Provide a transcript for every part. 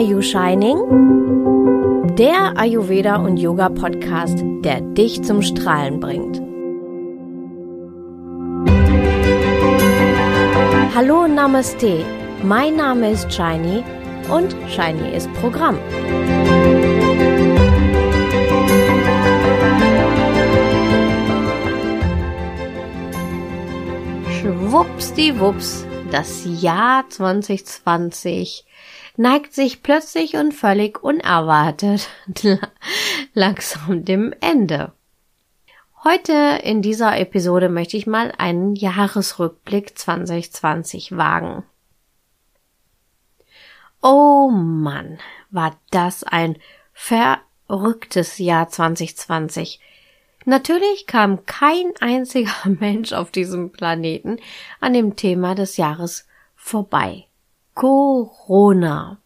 Are You Shining? Der Ayurveda und Yoga Podcast, der dich zum Strahlen bringt. Hallo Namaste, mein Name ist Shiny und Shiny ist Programm. Schwuppsdiwupps, das Jahr 2020 neigt sich plötzlich und völlig unerwartet langsam dem Ende. Heute in dieser Episode möchte ich mal einen Jahresrückblick 2020 wagen. Oh Mann, war das ein verrücktes Jahr 2020. Natürlich kam kein einziger Mensch auf diesem Planeten an dem Thema des Jahres vorbei. Corona.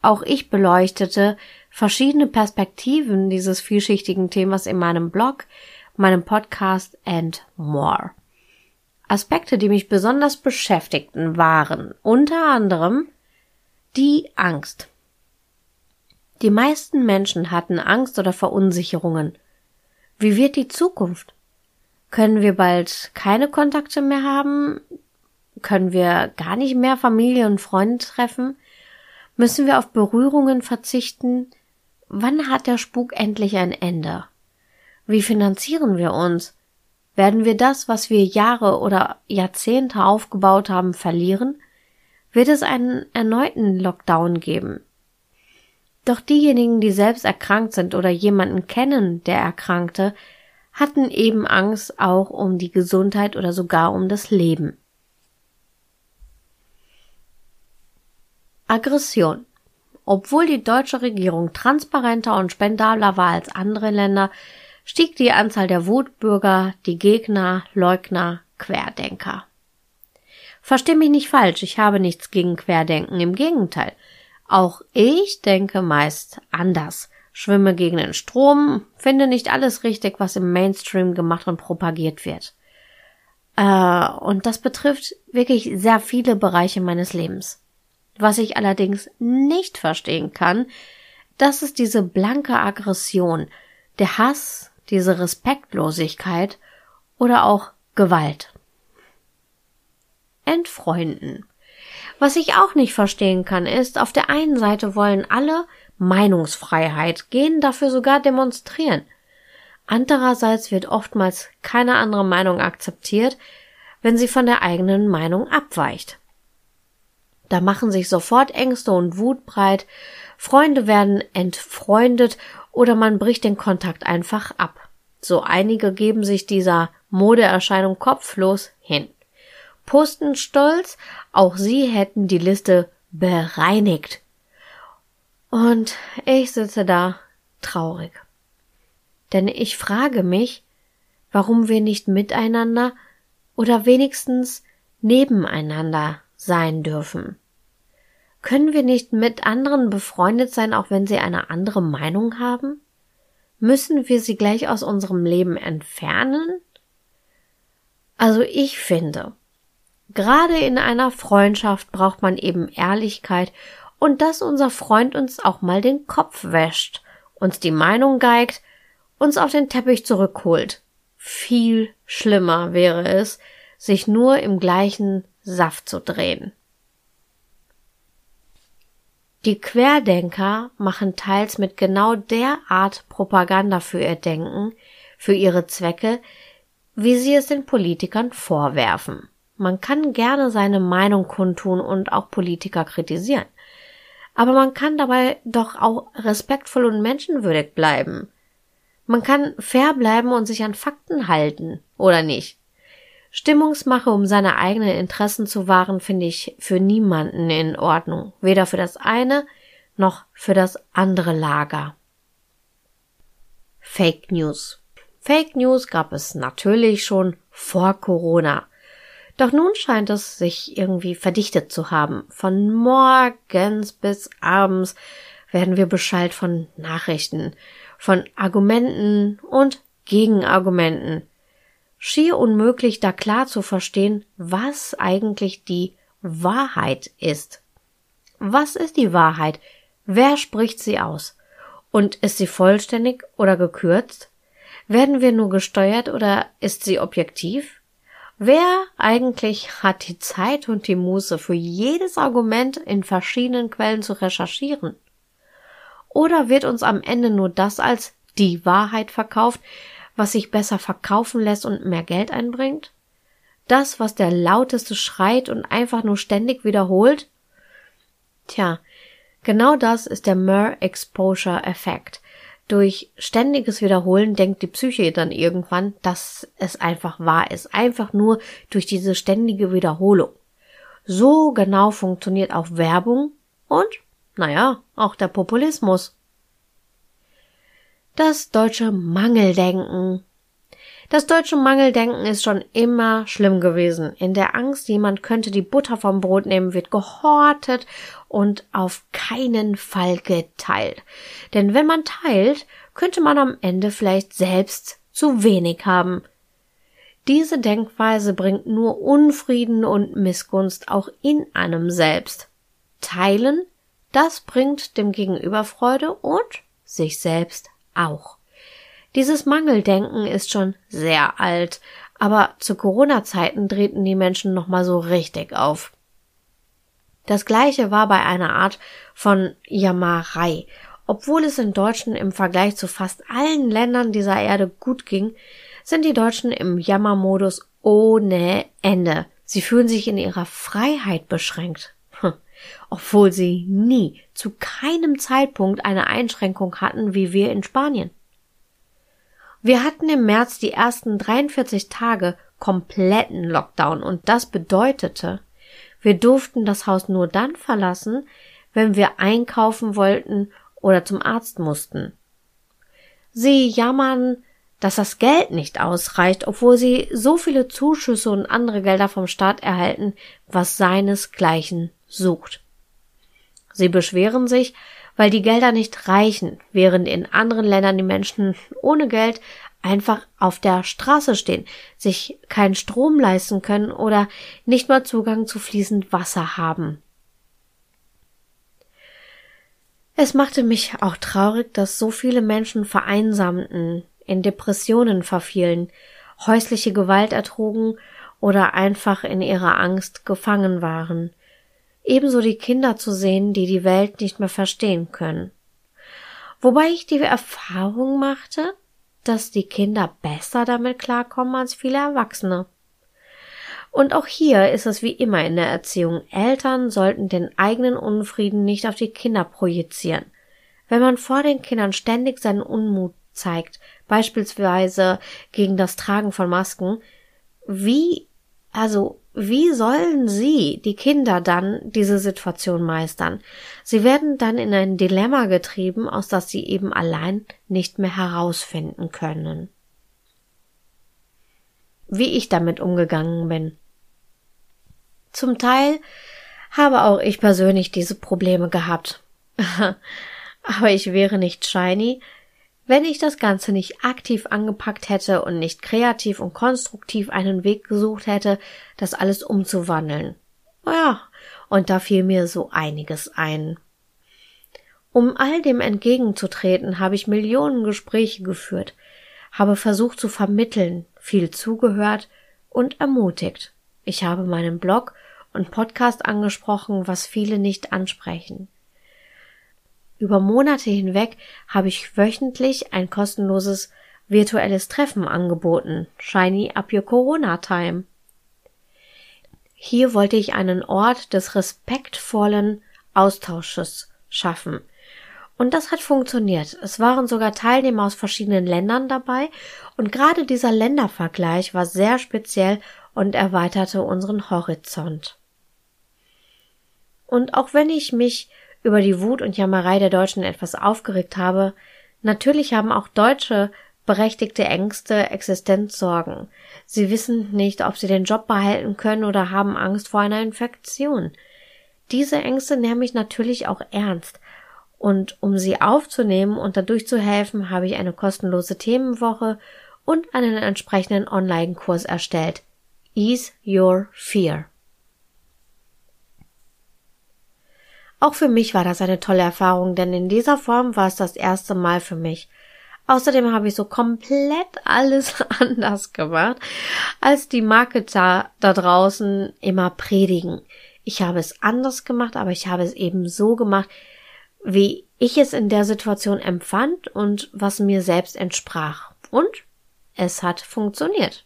Auch ich beleuchtete verschiedene Perspektiven dieses vielschichtigen Themas in meinem Blog, meinem Podcast and more. Aspekte, die mich besonders beschäftigten, waren unter anderem die Angst. Die meisten Menschen hatten Angst oder Verunsicherungen. Wie wird die Zukunft? Können wir bald keine Kontakte mehr haben? Können wir gar nicht mehr Familie und Freunde treffen? Müssen wir auf Berührungen verzichten? Wann hat der Spuk endlich ein Ende? Wie finanzieren wir uns? Werden wir das, was wir Jahre oder Jahrzehnte aufgebaut haben, verlieren? Wird es einen erneuten Lockdown geben? Doch diejenigen, die selbst erkrankt sind oder jemanden kennen, der erkrankte, hatten eben Angst auch um die Gesundheit oder sogar um das Leben. Aggression. Obwohl die deutsche Regierung transparenter und spendabler war als andere Länder, stieg die Anzahl der Wutbürger, die Gegner, Leugner, Querdenker. Versteh mich nicht falsch, ich habe nichts gegen Querdenken, im Gegenteil. Auch ich denke meist anders, schwimme gegen den Strom, finde nicht alles richtig, was im Mainstream gemacht und propagiert wird. Äh, und das betrifft wirklich sehr viele Bereiche meines Lebens. Was ich allerdings nicht verstehen kann, das ist diese blanke Aggression, der Hass, diese Respektlosigkeit oder auch Gewalt. Entfreunden. Was ich auch nicht verstehen kann, ist, auf der einen Seite wollen alle Meinungsfreiheit, gehen dafür sogar demonstrieren. Andererseits wird oftmals keine andere Meinung akzeptiert, wenn sie von der eigenen Meinung abweicht. Da machen sich sofort Ängste und Wut breit, Freunde werden entfreundet oder man bricht den Kontakt einfach ab. So einige geben sich dieser Modeerscheinung kopflos hin. Posten stolz, auch sie hätten die Liste bereinigt. Und ich sitze da traurig. Denn ich frage mich, warum wir nicht miteinander oder wenigstens nebeneinander sein dürfen. Können wir nicht mit anderen befreundet sein, auch wenn sie eine andere Meinung haben? Müssen wir sie gleich aus unserem Leben entfernen? Also ich finde, gerade in einer Freundschaft braucht man eben Ehrlichkeit und dass unser Freund uns auch mal den Kopf wäscht, uns die Meinung geigt, uns auf den Teppich zurückholt. Viel schlimmer wäre es, sich nur im gleichen Saft zu drehen. Die Querdenker machen teils mit genau der Art Propaganda für ihr Denken, für ihre Zwecke, wie sie es den Politikern vorwerfen. Man kann gerne seine Meinung kundtun und auch Politiker kritisieren. Aber man kann dabei doch auch respektvoll und menschenwürdig bleiben. Man kann fair bleiben und sich an Fakten halten, oder nicht? Stimmungsmache, um seine eigenen Interessen zu wahren, finde ich für niemanden in Ordnung. Weder für das eine noch für das andere Lager. Fake News. Fake News gab es natürlich schon vor Corona. Doch nun scheint es sich irgendwie verdichtet zu haben. Von morgens bis abends werden wir beschallt von Nachrichten, von Argumenten und Gegenargumenten schier unmöglich, da klar zu verstehen, was eigentlich die Wahrheit ist. Was ist die Wahrheit? Wer spricht sie aus? Und ist sie vollständig oder gekürzt? Werden wir nur gesteuert oder ist sie objektiv? Wer eigentlich hat die Zeit und die Muße für jedes Argument in verschiedenen Quellen zu recherchieren? Oder wird uns am Ende nur das als die Wahrheit verkauft, was sich besser verkaufen lässt und mehr Geld einbringt? Das, was der lauteste schreit und einfach nur ständig wiederholt? Tja, genau das ist der Mer Exposure Effekt. Durch ständiges Wiederholen denkt die Psyche dann irgendwann, dass es einfach wahr ist. Einfach nur durch diese ständige Wiederholung. So genau funktioniert auch Werbung und, naja, auch der Populismus. Das deutsche Mangeldenken das deutsche Mangeldenken ist schon immer schlimm gewesen. In der Angst, jemand könnte die Butter vom Brot nehmen, wird gehortet und auf keinen Fall geteilt. Denn wenn man teilt, könnte man am Ende vielleicht selbst zu wenig haben. Diese Denkweise bringt nur Unfrieden und Missgunst auch in einem selbst. Teilen, das bringt dem Gegenüber Freude und sich selbst auch. Dieses Mangeldenken ist schon sehr alt, aber zu Corona-Zeiten drehten die Menschen nochmal so richtig auf. Das gleiche war bei einer Art von Jammerei. Obwohl es in Deutschen im Vergleich zu fast allen Ländern dieser Erde gut ging, sind die Deutschen im Jammermodus ohne Ende. Sie fühlen sich in ihrer Freiheit beschränkt. Obwohl sie nie, zu keinem Zeitpunkt eine Einschränkung hatten wie wir in Spanien. Wir hatten im März die ersten 43 Tage kompletten Lockdown und das bedeutete, wir durften das Haus nur dann verlassen, wenn wir einkaufen wollten oder zum Arzt mussten. Sie jammern, dass das Geld nicht ausreicht, obwohl sie so viele Zuschüsse und andere Gelder vom Staat erhalten, was seinesgleichen sucht. Sie beschweren sich, weil die Gelder nicht reichen, während in anderen Ländern die Menschen ohne Geld einfach auf der Straße stehen, sich keinen Strom leisten können oder nicht mal Zugang zu fließend Wasser haben. Es machte mich auch traurig, dass so viele Menschen vereinsamten, in Depressionen verfielen, häusliche Gewalt ertrugen oder einfach in ihrer Angst gefangen waren ebenso die Kinder zu sehen, die die Welt nicht mehr verstehen können. Wobei ich die Erfahrung machte, dass die Kinder besser damit klarkommen als viele Erwachsene. Und auch hier ist es wie immer in der Erziehung. Eltern sollten den eigenen Unfrieden nicht auf die Kinder projizieren. Wenn man vor den Kindern ständig seinen Unmut zeigt, beispielsweise gegen das Tragen von Masken, wie, also wie sollen Sie, die Kinder, dann diese Situation meistern? Sie werden dann in ein Dilemma getrieben, aus das Sie eben allein nicht mehr herausfinden können. Wie ich damit umgegangen bin. Zum Teil habe auch ich persönlich diese Probleme gehabt. Aber ich wäre nicht shiny, wenn ich das Ganze nicht aktiv angepackt hätte und nicht kreativ und konstruktiv einen Weg gesucht hätte, das alles umzuwandeln. Ja, und da fiel mir so einiges ein. Um all dem entgegenzutreten, habe ich Millionen Gespräche geführt, habe versucht zu vermitteln, viel zugehört und ermutigt. Ich habe meinen Blog und Podcast angesprochen, was viele nicht ansprechen. Über Monate hinweg habe ich wöchentlich ein kostenloses virtuelles Treffen angeboten, Shiny Up Your Corona Time. Hier wollte ich einen Ort des respektvollen Austausches schaffen. Und das hat funktioniert. Es waren sogar Teilnehmer aus verschiedenen Ländern dabei und gerade dieser Ländervergleich war sehr speziell und erweiterte unseren Horizont. Und auch wenn ich mich über die Wut und Jammerei der Deutschen etwas aufgeregt habe, natürlich haben auch Deutsche berechtigte Ängste, Existenzsorgen. Sie wissen nicht, ob sie den Job behalten können oder haben Angst vor einer Infektion. Diese Ängste nehme ich natürlich auch ernst. Und um sie aufzunehmen und dadurch zu helfen, habe ich eine kostenlose Themenwoche und einen entsprechenden Online-Kurs erstellt. Ease Your Fear. Auch für mich war das eine tolle Erfahrung, denn in dieser Form war es das erste Mal für mich. Außerdem habe ich so komplett alles anders gemacht, als die Marketer da draußen immer predigen. Ich habe es anders gemacht, aber ich habe es eben so gemacht, wie ich es in der Situation empfand und was mir selbst entsprach. Und es hat funktioniert.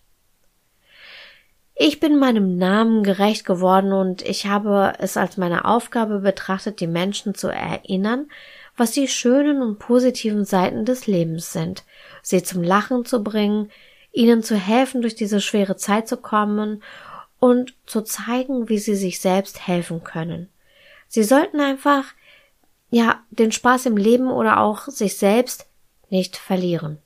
Ich bin meinem Namen gerecht geworden und ich habe es als meine Aufgabe betrachtet, die Menschen zu erinnern, was die schönen und positiven Seiten des Lebens sind, sie zum Lachen zu bringen, ihnen zu helfen, durch diese schwere Zeit zu kommen und zu zeigen, wie sie sich selbst helfen können. Sie sollten einfach, ja, den Spaß im Leben oder auch sich selbst nicht verlieren.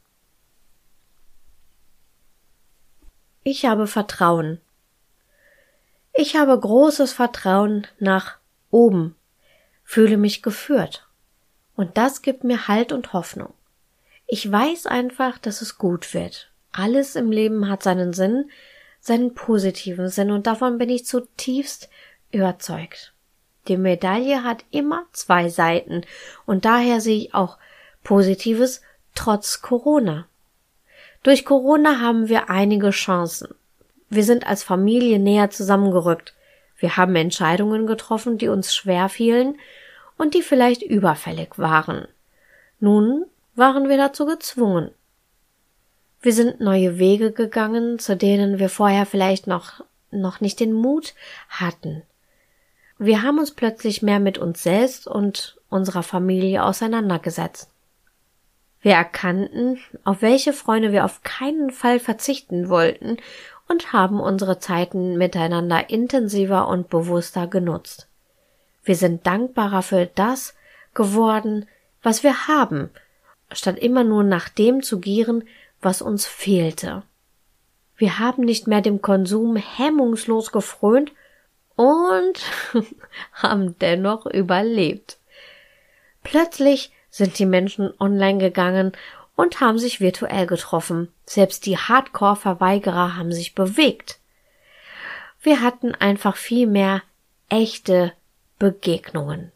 Ich habe Vertrauen. Ich habe großes Vertrauen nach oben, fühle mich geführt. Und das gibt mir Halt und Hoffnung. Ich weiß einfach, dass es gut wird. Alles im Leben hat seinen Sinn, seinen positiven Sinn, und davon bin ich zutiefst überzeugt. Die Medaille hat immer zwei Seiten, und daher sehe ich auch Positives trotz Corona. Durch Corona haben wir einige Chancen. Wir sind als Familie näher zusammengerückt. Wir haben Entscheidungen getroffen, die uns schwer fielen und die vielleicht überfällig waren. Nun waren wir dazu gezwungen. Wir sind neue Wege gegangen, zu denen wir vorher vielleicht noch, noch nicht den Mut hatten. Wir haben uns plötzlich mehr mit uns selbst und unserer Familie auseinandergesetzt. Wir erkannten, auf welche Freunde wir auf keinen Fall verzichten wollten und haben unsere Zeiten miteinander intensiver und bewusster genutzt. Wir sind dankbarer für das geworden, was wir haben, statt immer nur nach dem zu gieren, was uns fehlte. Wir haben nicht mehr dem Konsum hemmungslos gefrönt und haben dennoch überlebt. Plötzlich sind die Menschen online gegangen und haben sich virtuell getroffen. Selbst die Hardcore-Verweigerer haben sich bewegt. Wir hatten einfach viel mehr echte Begegnungen.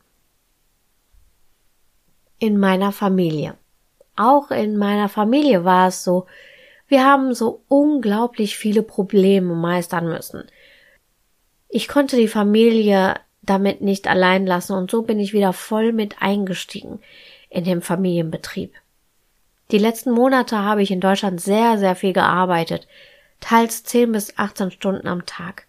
In meiner Familie. Auch in meiner Familie war es so, wir haben so unglaublich viele Probleme meistern müssen. Ich konnte die Familie damit nicht allein lassen und so bin ich wieder voll mit eingestiegen in dem Familienbetrieb. Die letzten Monate habe ich in Deutschland sehr, sehr viel gearbeitet, teils 10 bis 18 Stunden am Tag.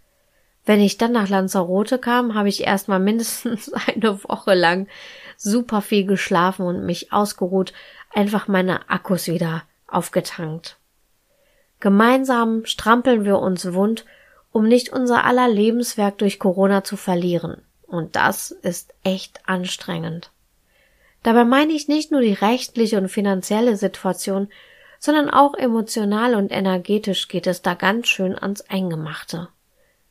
Wenn ich dann nach Lanzarote kam, habe ich erstmal mindestens eine Woche lang super viel geschlafen und mich ausgeruht, einfach meine Akkus wieder aufgetankt. Gemeinsam strampeln wir uns wund, um nicht unser aller Lebenswerk durch Corona zu verlieren. Und das ist echt anstrengend. Dabei meine ich nicht nur die rechtliche und finanzielle Situation, sondern auch emotional und energetisch geht es da ganz schön ans Eingemachte.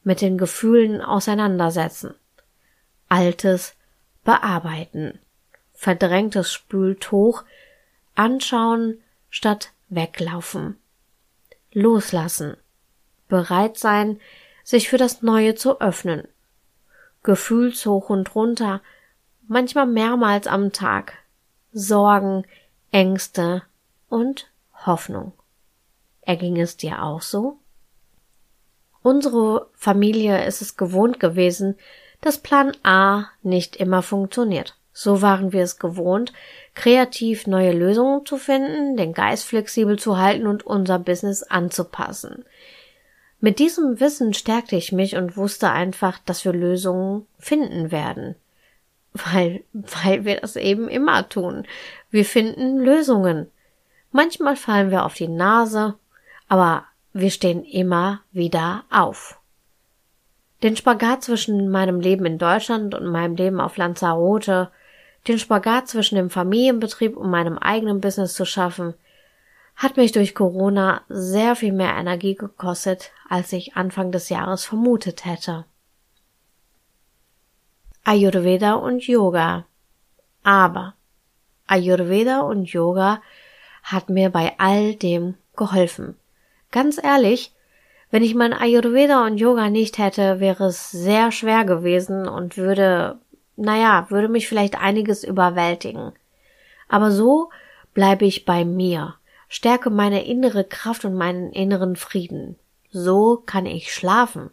Mit den Gefühlen auseinandersetzen. Altes bearbeiten. Verdrängtes spült hoch, anschauen statt weglaufen. Loslassen. Bereit sein, sich für das Neue zu öffnen. Gefühlshoch und runter, manchmal mehrmals am Tag. Sorgen, Ängste und Hoffnung. Erging es dir auch so? Unsere Familie ist es gewohnt gewesen, dass Plan A nicht immer funktioniert. So waren wir es gewohnt, kreativ neue Lösungen zu finden, den Geist flexibel zu halten und unser Business anzupassen. Mit diesem Wissen stärkte ich mich und wusste einfach, dass wir Lösungen finden werden weil, weil wir das eben immer tun. Wir finden Lösungen. Manchmal fallen wir auf die Nase, aber wir stehen immer wieder auf. Den Spagat zwischen meinem Leben in Deutschland und meinem Leben auf Lanzarote, den Spagat zwischen dem Familienbetrieb und meinem eigenen Business zu schaffen, hat mich durch Corona sehr viel mehr Energie gekostet, als ich Anfang des Jahres vermutet hätte. Ayurveda und Yoga. Aber Ayurveda und Yoga hat mir bei all dem geholfen. Ganz ehrlich, wenn ich mein Ayurveda und Yoga nicht hätte, wäre es sehr schwer gewesen und würde naja, würde mich vielleicht einiges überwältigen. Aber so bleibe ich bei mir, stärke meine innere Kraft und meinen inneren Frieden. So kann ich schlafen.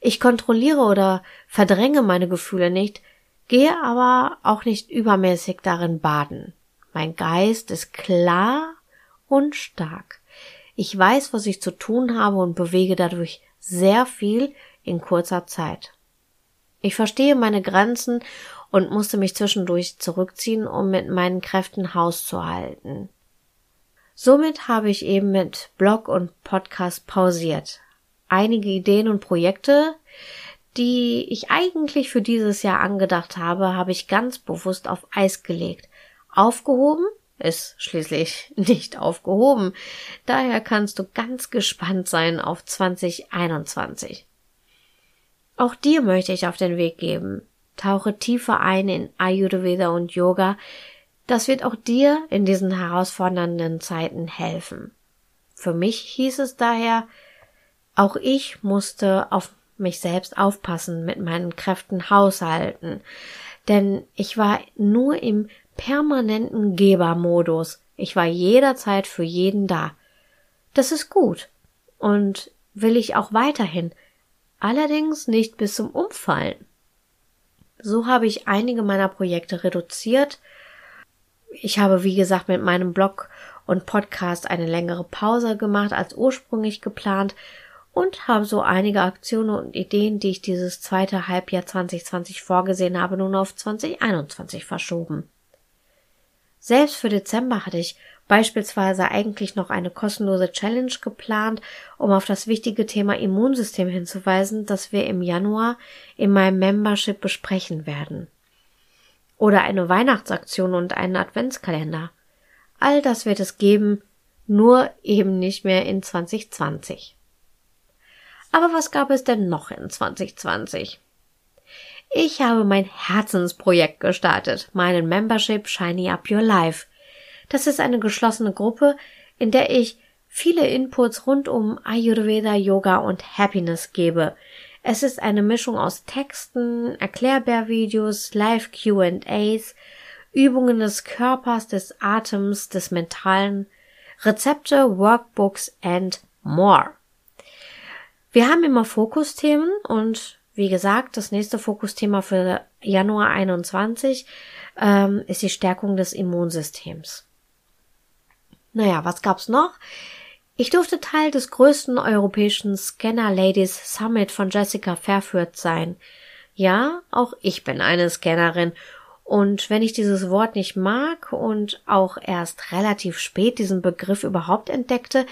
Ich kontrolliere oder verdränge meine Gefühle nicht, gehe aber auch nicht übermäßig darin baden. Mein Geist ist klar und stark. Ich weiß, was ich zu tun habe und bewege dadurch sehr viel in kurzer Zeit. Ich verstehe meine Grenzen und musste mich zwischendurch zurückziehen, um mit meinen Kräften Haus zu halten. Somit habe ich eben mit Blog und Podcast pausiert. Einige Ideen und Projekte, die ich eigentlich für dieses Jahr angedacht habe, habe ich ganz bewusst auf Eis gelegt. Aufgehoben ist schließlich nicht aufgehoben. Daher kannst du ganz gespannt sein auf 2021. Auch dir möchte ich auf den Weg geben. Tauche tiefer ein in Ayurveda und Yoga. Das wird auch dir in diesen herausfordernden Zeiten helfen. Für mich hieß es daher, auch ich musste auf mich selbst aufpassen, mit meinen Kräften haushalten, denn ich war nur im permanenten Gebermodus. Ich war jederzeit für jeden da. Das ist gut und will ich auch weiterhin, allerdings nicht bis zum Umfallen. So habe ich einige meiner Projekte reduziert. Ich habe, wie gesagt, mit meinem Blog und Podcast eine längere Pause gemacht als ursprünglich geplant und habe so einige Aktionen und Ideen, die ich dieses zweite Halbjahr 2020 vorgesehen habe, nun auf 2021 verschoben. Selbst für Dezember hatte ich beispielsweise eigentlich noch eine kostenlose Challenge geplant, um auf das wichtige Thema Immunsystem hinzuweisen, das wir im Januar in meinem Membership besprechen werden. Oder eine Weihnachtsaktion und einen Adventskalender. All das wird es geben, nur eben nicht mehr in 2020. Aber was gab es denn noch in 2020? Ich habe mein Herzensprojekt gestartet, meinen Membership Shiny Up Your Life. Das ist eine geschlossene Gruppe, in der ich viele Inputs rund um Ayurveda, Yoga und Happiness gebe. Es ist eine Mischung aus Texten, Erklärbärvideos, Live Q&As, Übungen des Körpers, des Atems, des Mentalen, Rezepte, Workbooks and more. Wir haben immer Fokusthemen und wie gesagt, das nächste Fokusthema für Januar 21 ähm, ist die Stärkung des Immunsystems. Naja, was gab's noch? Ich durfte Teil des größten europäischen Scanner Ladies Summit von Jessica Fairford sein. Ja, auch ich bin eine Scannerin und wenn ich dieses Wort nicht mag und auch erst relativ spät diesen Begriff überhaupt entdeckte,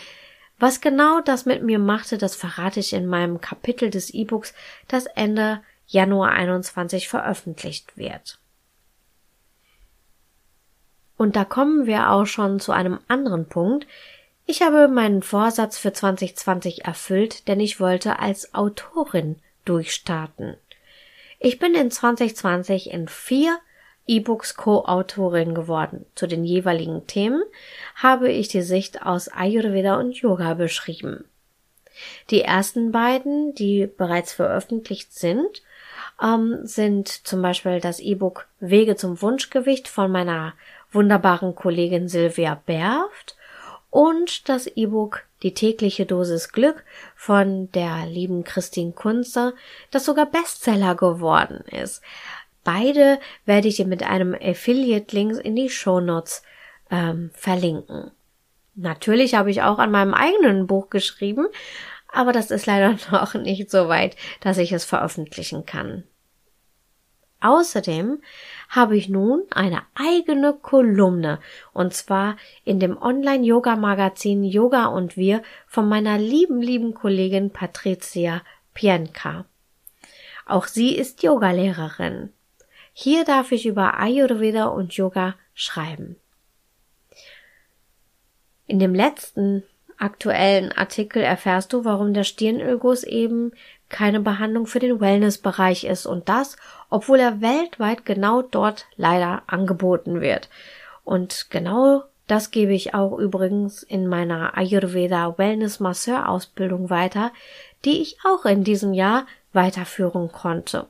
was genau das mit mir machte, das verrate ich in meinem Kapitel des E-Books, das Ende Januar 21 veröffentlicht wird. Und da kommen wir auch schon zu einem anderen Punkt. Ich habe meinen Vorsatz für 2020 erfüllt, denn ich wollte als Autorin durchstarten. Ich bin in 2020 in vier E-Books Co-Autorin geworden. Zu den jeweiligen Themen habe ich die Sicht aus Ayurveda und Yoga beschrieben. Die ersten beiden, die bereits veröffentlicht sind, ähm, sind zum Beispiel das E-Book Wege zum Wunschgewicht von meiner wunderbaren Kollegin Silvia Berft und das E-Book Die tägliche Dosis Glück von der lieben Christine Kunze, das sogar Bestseller geworden ist. Beide werde ich dir mit einem Affiliate-Link in die Show Notes ähm, verlinken. Natürlich habe ich auch an meinem eigenen Buch geschrieben, aber das ist leider noch nicht so weit, dass ich es veröffentlichen kann. Außerdem habe ich nun eine eigene Kolumne und zwar in dem Online-Yoga-Magazin Yoga und Wir von meiner lieben, lieben Kollegin Patricia Pienka. Auch sie ist Yogalehrerin. Hier darf ich über Ayurveda und Yoga schreiben. In dem letzten aktuellen Artikel erfährst du, warum der Stirnölguss eben keine Behandlung für den Wellnessbereich ist und das, obwohl er weltweit genau dort leider angeboten wird. Und genau das gebe ich auch übrigens in meiner Ayurveda Wellness Masseur Ausbildung weiter, die ich auch in diesem Jahr weiterführen konnte.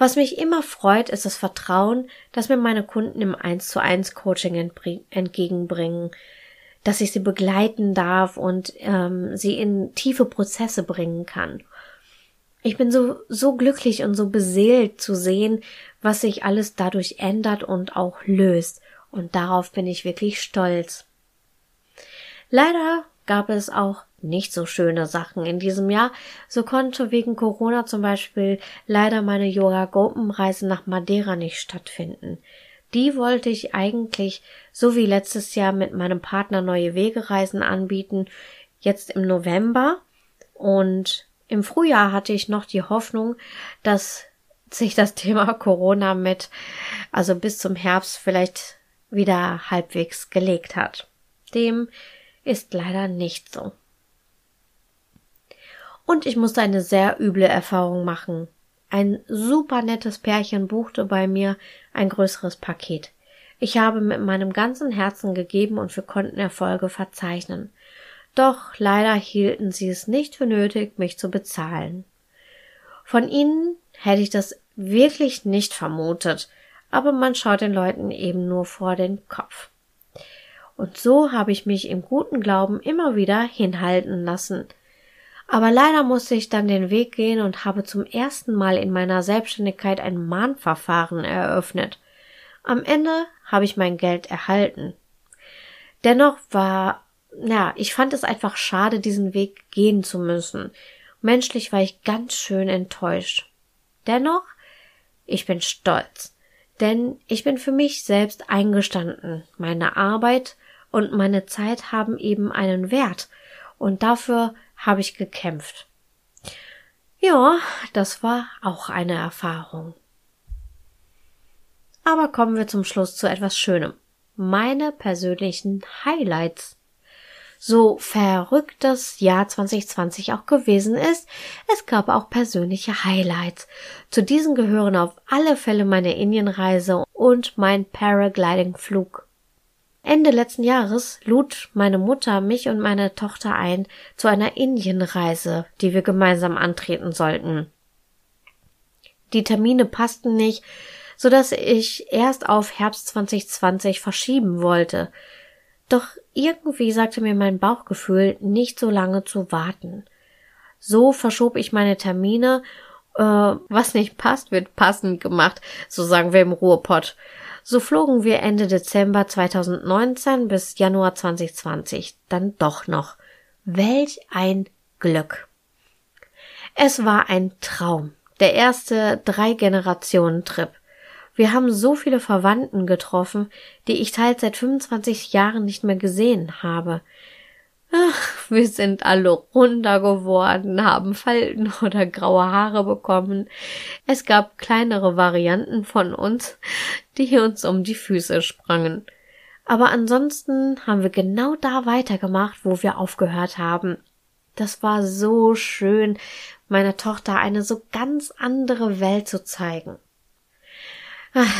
Was mich immer freut, ist das Vertrauen, das mir meine Kunden im 1 zu 1 Coaching entgegenbringen, dass ich sie begleiten darf und ähm, sie in tiefe Prozesse bringen kann. Ich bin so, so glücklich und so beseelt zu sehen, was sich alles dadurch ändert und auch löst. Und darauf bin ich wirklich stolz. Leider gab es auch nicht so schöne Sachen in diesem Jahr. So konnte wegen Corona zum Beispiel leider meine Yoga-Gruppenreise nach Madeira nicht stattfinden. Die wollte ich eigentlich so wie letztes Jahr mit meinem Partner neue Wegereisen anbieten, jetzt im November. Und im Frühjahr hatte ich noch die Hoffnung, dass sich das Thema Corona mit, also bis zum Herbst vielleicht wieder halbwegs gelegt hat. Dem ist leider nicht so. Und ich musste eine sehr üble Erfahrung machen. Ein super nettes Pärchen buchte bei mir ein größeres Paket. Ich habe mit meinem ganzen Herzen gegeben und wir konnten Erfolge verzeichnen. Doch leider hielten sie es nicht für nötig, mich zu bezahlen. Von ihnen hätte ich das wirklich nicht vermutet, aber man schaut den Leuten eben nur vor den Kopf. Und so habe ich mich im guten Glauben immer wieder hinhalten lassen. Aber leider musste ich dann den Weg gehen und habe zum ersten Mal in meiner Selbstständigkeit ein Mahnverfahren eröffnet. Am Ende habe ich mein Geld erhalten. Dennoch war, ja, ich fand es einfach schade, diesen Weg gehen zu müssen. Menschlich war ich ganz schön enttäuscht. Dennoch, ich bin stolz, denn ich bin für mich selbst eingestanden. Meine Arbeit und meine Zeit haben eben einen Wert und dafür habe ich gekämpft. Ja, das war auch eine Erfahrung. Aber kommen wir zum Schluss zu etwas Schönem. Meine persönlichen Highlights. So verrückt das Jahr 2020 auch gewesen ist, es gab auch persönliche Highlights. Zu diesen gehören auf alle Fälle meine Indienreise und mein Paragliding-Flug. Ende letzten Jahres lud meine Mutter mich und meine Tochter ein zu einer Indienreise, die wir gemeinsam antreten sollten. Die Termine passten nicht, so dass ich erst auf Herbst 2020 verschieben wollte. Doch irgendwie sagte mir mein Bauchgefühl, nicht so lange zu warten. So verschob ich meine Termine, äh, was nicht passt, wird passend gemacht, so sagen wir im Ruhrpott. So flogen wir Ende Dezember 2019 bis Januar 2020 dann doch noch. Welch ein Glück. Es war ein Traum. Der erste Drei-Generationen-Trip. Wir haben so viele Verwandten getroffen, die ich teils seit 25 Jahren nicht mehr gesehen habe. Ach, wir sind alle runder geworden, haben Falten oder graue Haare bekommen. Es gab kleinere Varianten von uns, die uns um die Füße sprangen. Aber ansonsten haben wir genau da weitergemacht, wo wir aufgehört haben. Das war so schön, meiner Tochter eine so ganz andere Welt zu zeigen.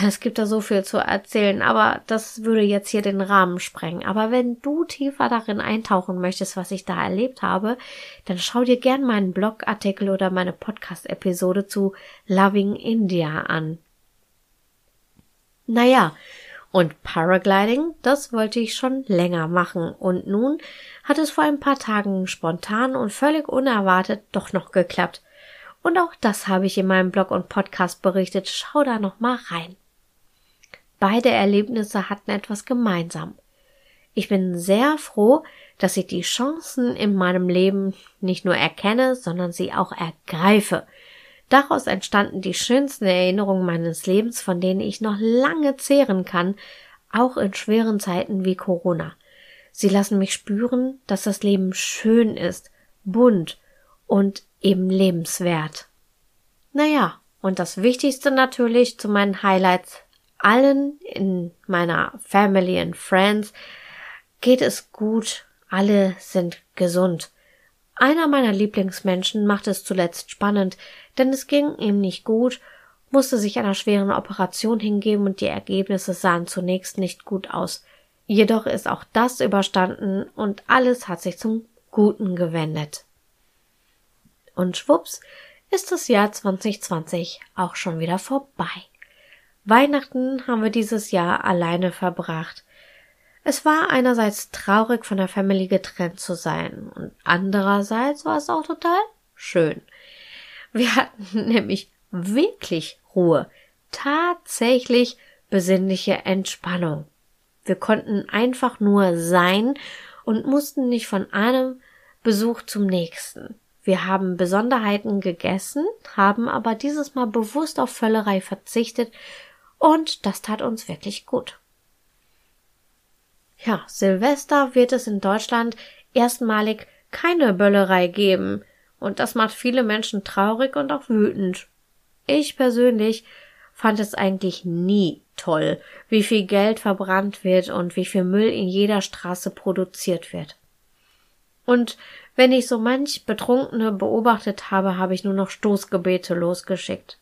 Es gibt da so viel zu erzählen, aber das würde jetzt hier den Rahmen sprengen. Aber wenn du tiefer darin eintauchen möchtest, was ich da erlebt habe, dann schau dir gern meinen Blogartikel oder meine Podcast-Episode zu Loving India an. Naja, und Paragliding, das wollte ich schon länger machen. Und nun hat es vor ein paar Tagen spontan und völlig unerwartet doch noch geklappt. Und auch das habe ich in meinem Blog und Podcast berichtet. Schau da noch mal rein. Beide Erlebnisse hatten etwas gemeinsam. Ich bin sehr froh, dass ich die Chancen in meinem Leben nicht nur erkenne, sondern sie auch ergreife. Daraus entstanden die schönsten Erinnerungen meines Lebens, von denen ich noch lange zehren kann, auch in schweren Zeiten wie Corona. Sie lassen mich spüren, dass das Leben schön ist, bunt und eben lebenswert. Naja, und das Wichtigste natürlich zu meinen Highlights. Allen in meiner Family and Friends geht es gut, alle sind gesund. Einer meiner Lieblingsmenschen machte es zuletzt spannend, denn es ging ihm nicht gut, musste sich einer schweren Operation hingeben und die Ergebnisse sahen zunächst nicht gut aus. Jedoch ist auch das überstanden und alles hat sich zum Guten gewendet. Und schwupps ist das Jahr 2020 auch schon wieder vorbei. Weihnachten haben wir dieses Jahr alleine verbracht. Es war einerseits traurig, von der Family getrennt zu sein, und andererseits war es auch total schön. Wir hatten nämlich wirklich Ruhe, tatsächlich besinnliche Entspannung. Wir konnten einfach nur sein und mussten nicht von einem Besuch zum nächsten. Wir haben Besonderheiten gegessen, haben aber dieses Mal bewusst auf Völlerei verzichtet und das tat uns wirklich gut. Ja, Silvester wird es in Deutschland erstmalig keine Böllerei geben und das macht viele Menschen traurig und auch wütend. Ich persönlich fand es eigentlich nie toll, wie viel Geld verbrannt wird und wie viel Müll in jeder Straße produziert wird. Und wenn ich so manch Betrunkene beobachtet habe, habe ich nur noch Stoßgebete losgeschickt.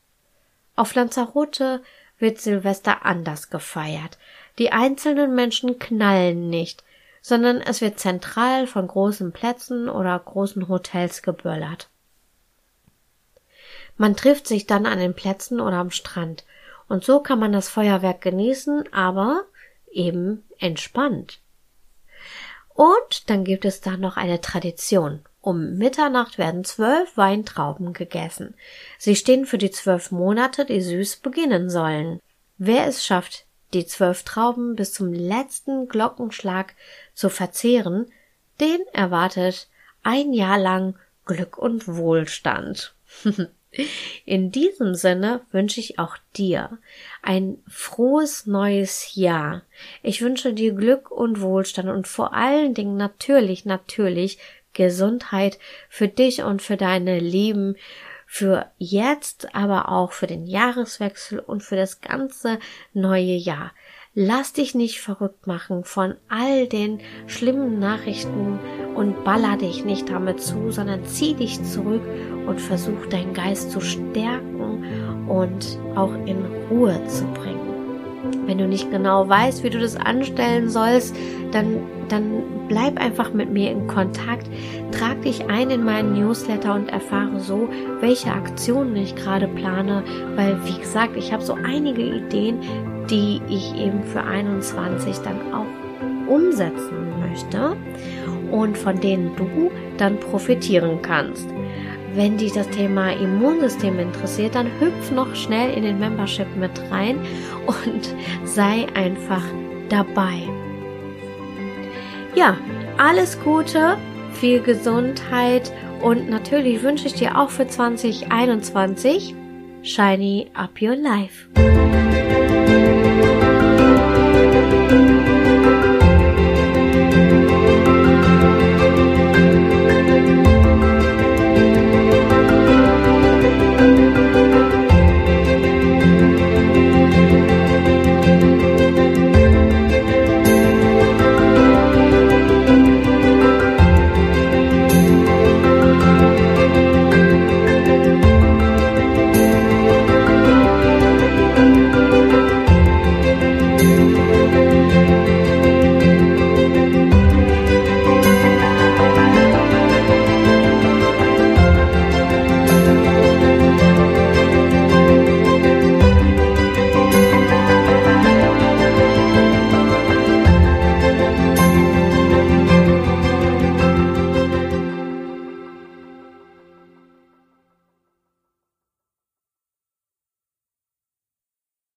Auf Lanzarote wird Silvester anders gefeiert. Die einzelnen Menschen knallen nicht, sondern es wird zentral von großen Plätzen oder großen Hotels geböllert. Man trifft sich dann an den Plätzen oder am Strand. Und so kann man das Feuerwerk genießen, aber eben entspannt. Und dann gibt es da noch eine Tradition. Um Mitternacht werden zwölf Weintrauben gegessen. Sie stehen für die zwölf Monate, die süß beginnen sollen. Wer es schafft, die zwölf Trauben bis zum letzten Glockenschlag zu verzehren, den erwartet ein Jahr lang Glück und Wohlstand. In diesem Sinne wünsche ich auch dir ein frohes neues Jahr. Ich wünsche dir Glück und Wohlstand und vor allen Dingen natürlich, natürlich Gesundheit für dich und für deine Lieben, für jetzt, aber auch für den Jahreswechsel und für das ganze neue Jahr. Lass dich nicht verrückt machen von all den schlimmen Nachrichten und baller dich nicht damit zu, sondern zieh dich zurück und versuch deinen Geist zu stärken und auch in Ruhe zu bringen. Wenn du nicht genau weißt, wie du das anstellen sollst, dann, dann bleib einfach mit mir in Kontakt, trag dich ein in meinen Newsletter und erfahre so, welche Aktionen ich gerade plane, weil, wie gesagt, ich habe so einige Ideen, die ich eben für 21 dann auch umsetzen möchte und von denen du dann profitieren kannst. Wenn dich das Thema Immunsystem interessiert, dann hüpf noch schnell in den Membership mit rein und sei einfach dabei. Ja, alles Gute, viel Gesundheit und natürlich wünsche ich dir auch für 2021 Shiny Up Your Life.